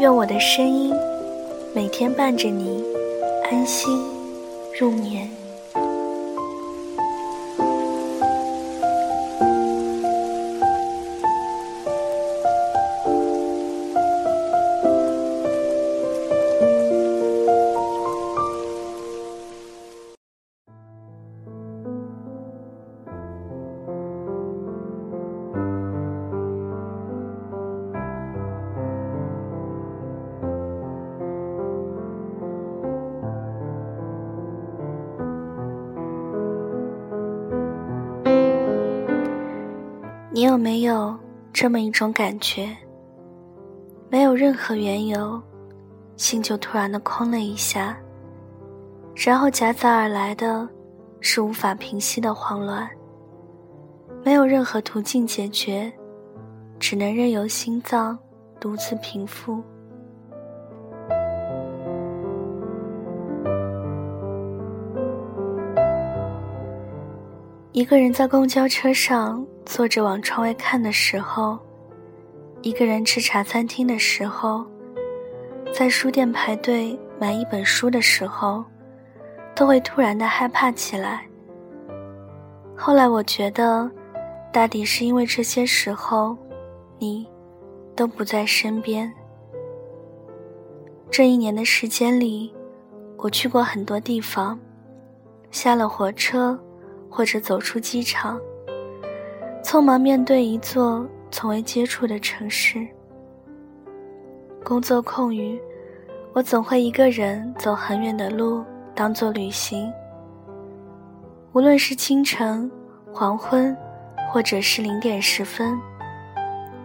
愿我的声音每天伴着你安心入眠。有没有这么一种感觉？没有任何缘由，心就突然的空了一下，然后夹杂而来的是无法平息的慌乱。没有任何途径解决，只能任由心脏独自平复。一个人在公交车上。坐着往窗外看的时候，一个人吃茶餐厅的时候，在书店排队买一本书的时候，都会突然的害怕起来。后来我觉得，大抵是因为这些时候，你都不在身边。这一年的时间里，我去过很多地方，下了火车或者走出机场。匆忙面对一座从未接触的城市。工作空余，我总会一个人走很远的路，当做旅行。无论是清晨、黄昏，或者是零点十分，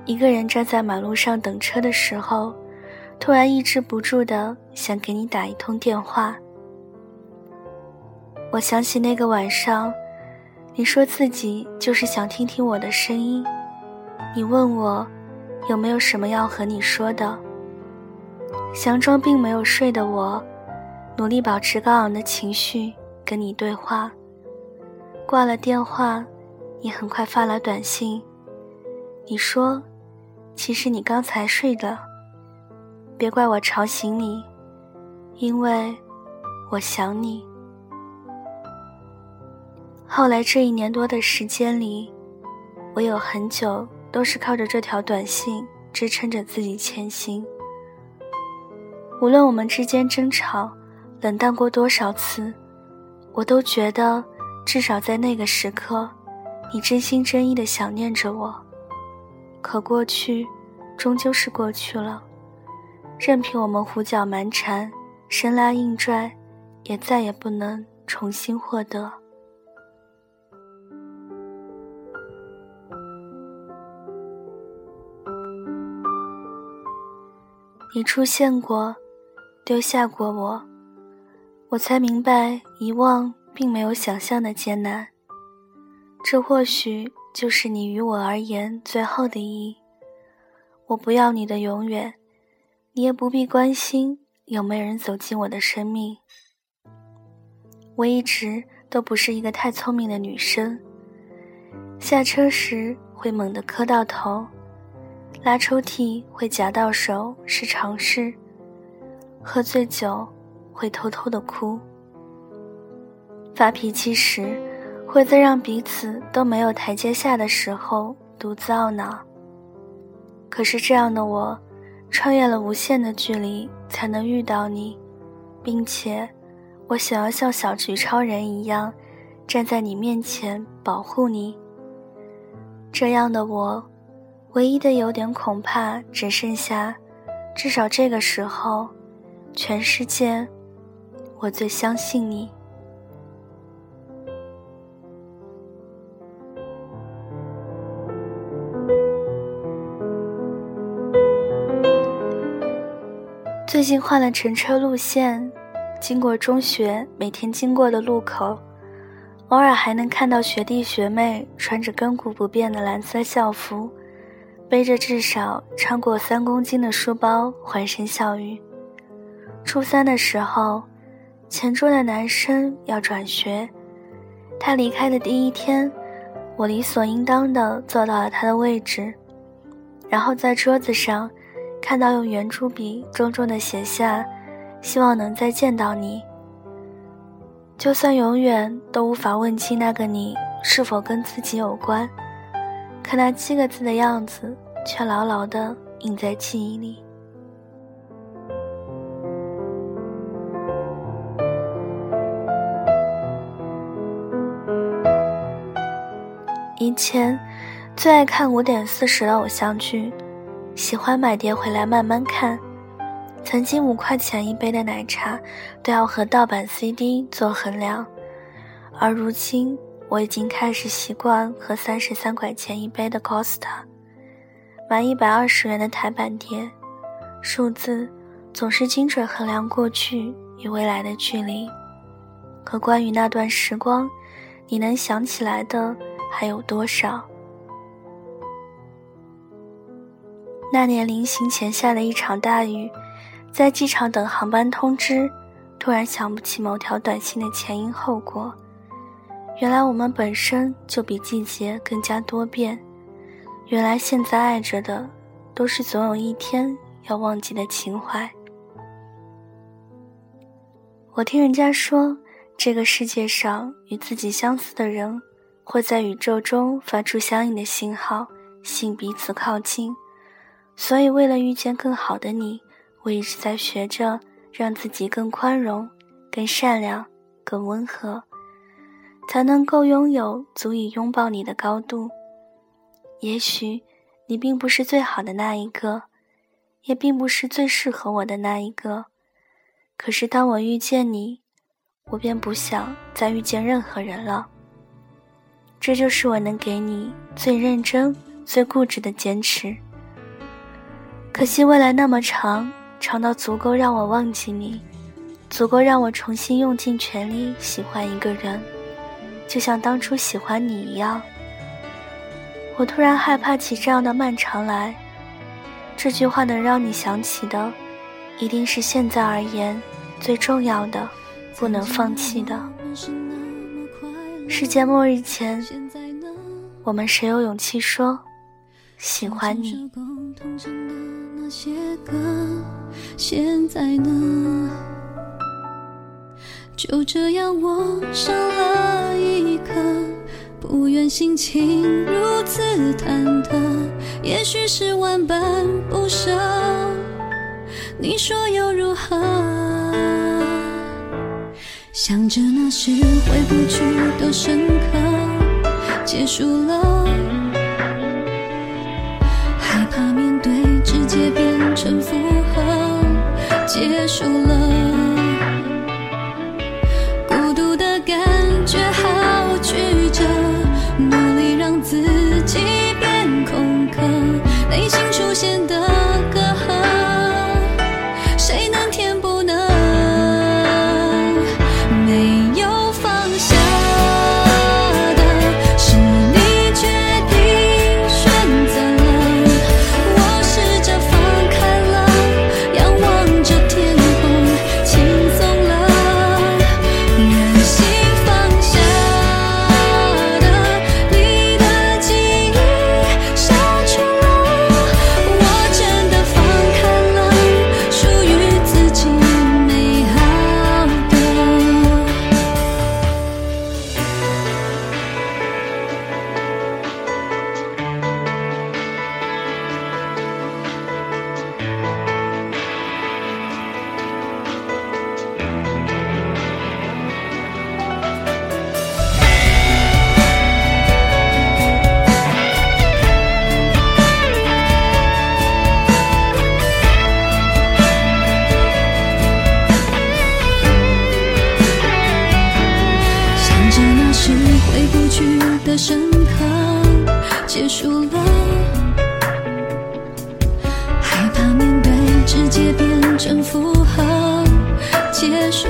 一个人站在马路上等车的时候，突然抑制不住的想给你打一通电话。我想起那个晚上。你说自己就是想听听我的声音，你问我有没有什么要和你说的。佯装并没有睡的我，努力保持高昂的情绪跟你对话。挂了电话，你很快发来短信，你说，其实你刚才睡的，别怪我吵醒你，因为我想你。后来这一年多的时间里，我有很久都是靠着这条短信支撑着自己前行。无论我们之间争吵、冷淡过多少次，我都觉得至少在那个时刻，你真心真意的想念着我。可过去，终究是过去了，任凭我们胡搅蛮缠、生拉硬拽，也再也不能重新获得。你出现过，丢下过我，我才明白遗忘并没有想象的艰难。这或许就是你于我而言最后的意义。我不要你的永远，你也不必关心有没有人走进我的生命。我一直都不是一个太聪明的女生，下车时会猛地磕到头。拉抽屉会夹到手是常事，喝醉酒会偷偷的哭，发脾气时会在让彼此都没有台阶下的时候独自懊恼。可是这样的我，穿越了无限的距离才能遇到你，并且我想要像小菊超人一样，站在你面前保护你。这样的我。唯一的优点恐怕只剩下，至少这个时候，全世界，我最相信你。最近换了乘车路线，经过中学每天经过的路口，偶尔还能看到学弟学妹穿着亘古不变的蓝色校服，背着至少超过三公斤的书包，欢声笑语。初三的时候，前桌的男生要转学，他离开的第一天，我理所应当的坐到了他的位置，然后在桌子上。看到用圆珠笔重重的写下，希望能再见到你。就算永远都无法问清那个你是否跟自己有关，可那七个字的样子却牢牢地印在记忆里。以前最爱看五点四十的偶像剧。喜欢买碟回来慢慢看，曾经五块钱一杯的奶茶都要和盗版 CD 做衡量，而如今我已经开始习惯喝三十三块钱一杯的 Costa 买一百二十元的台版碟，数字总是精准衡量过去与未来的距离，可关于那段时光，你能想起来的还有多少？那年临行前下了一场大雨，在机场等航班通知，突然想不起某条短信的前因后果。原来我们本身就比季节更加多变，原来现在爱着的，都是总有一天要忘记的情怀。我听人家说，这个世界上与自己相似的人，会在宇宙中发出相应的信号，吸引彼此靠近。所以，为了遇见更好的你，我一直在学着让自己更宽容、更善良、更温和，才能够拥有足以拥抱你的高度。也许，你并不是最好的那一个，也并不是最适合我的那一个。可是，当我遇见你，我便不想再遇见任何人了。这就是我能给你最认真、最固执的坚持。可惜未来那么长，长到足够让我忘记你，足够让我重新用尽全力喜欢一个人，就像当初喜欢你一样。我突然害怕起这样的漫长来，这句话能让你想起的，一定是现在而言最重要的，不能放弃的。世界末日前，我们谁有勇气说喜欢你？那些歌，现在呢？就这样，我上了一课，不愿心情如此忐忑。也许是万般不舍，你说又如何？想着那是回不去的深刻，结束了。害怕面对，直接变成负荷，结束了。出现的是回不去的深刻，结束了。害怕面对，直接变成负荷，结束。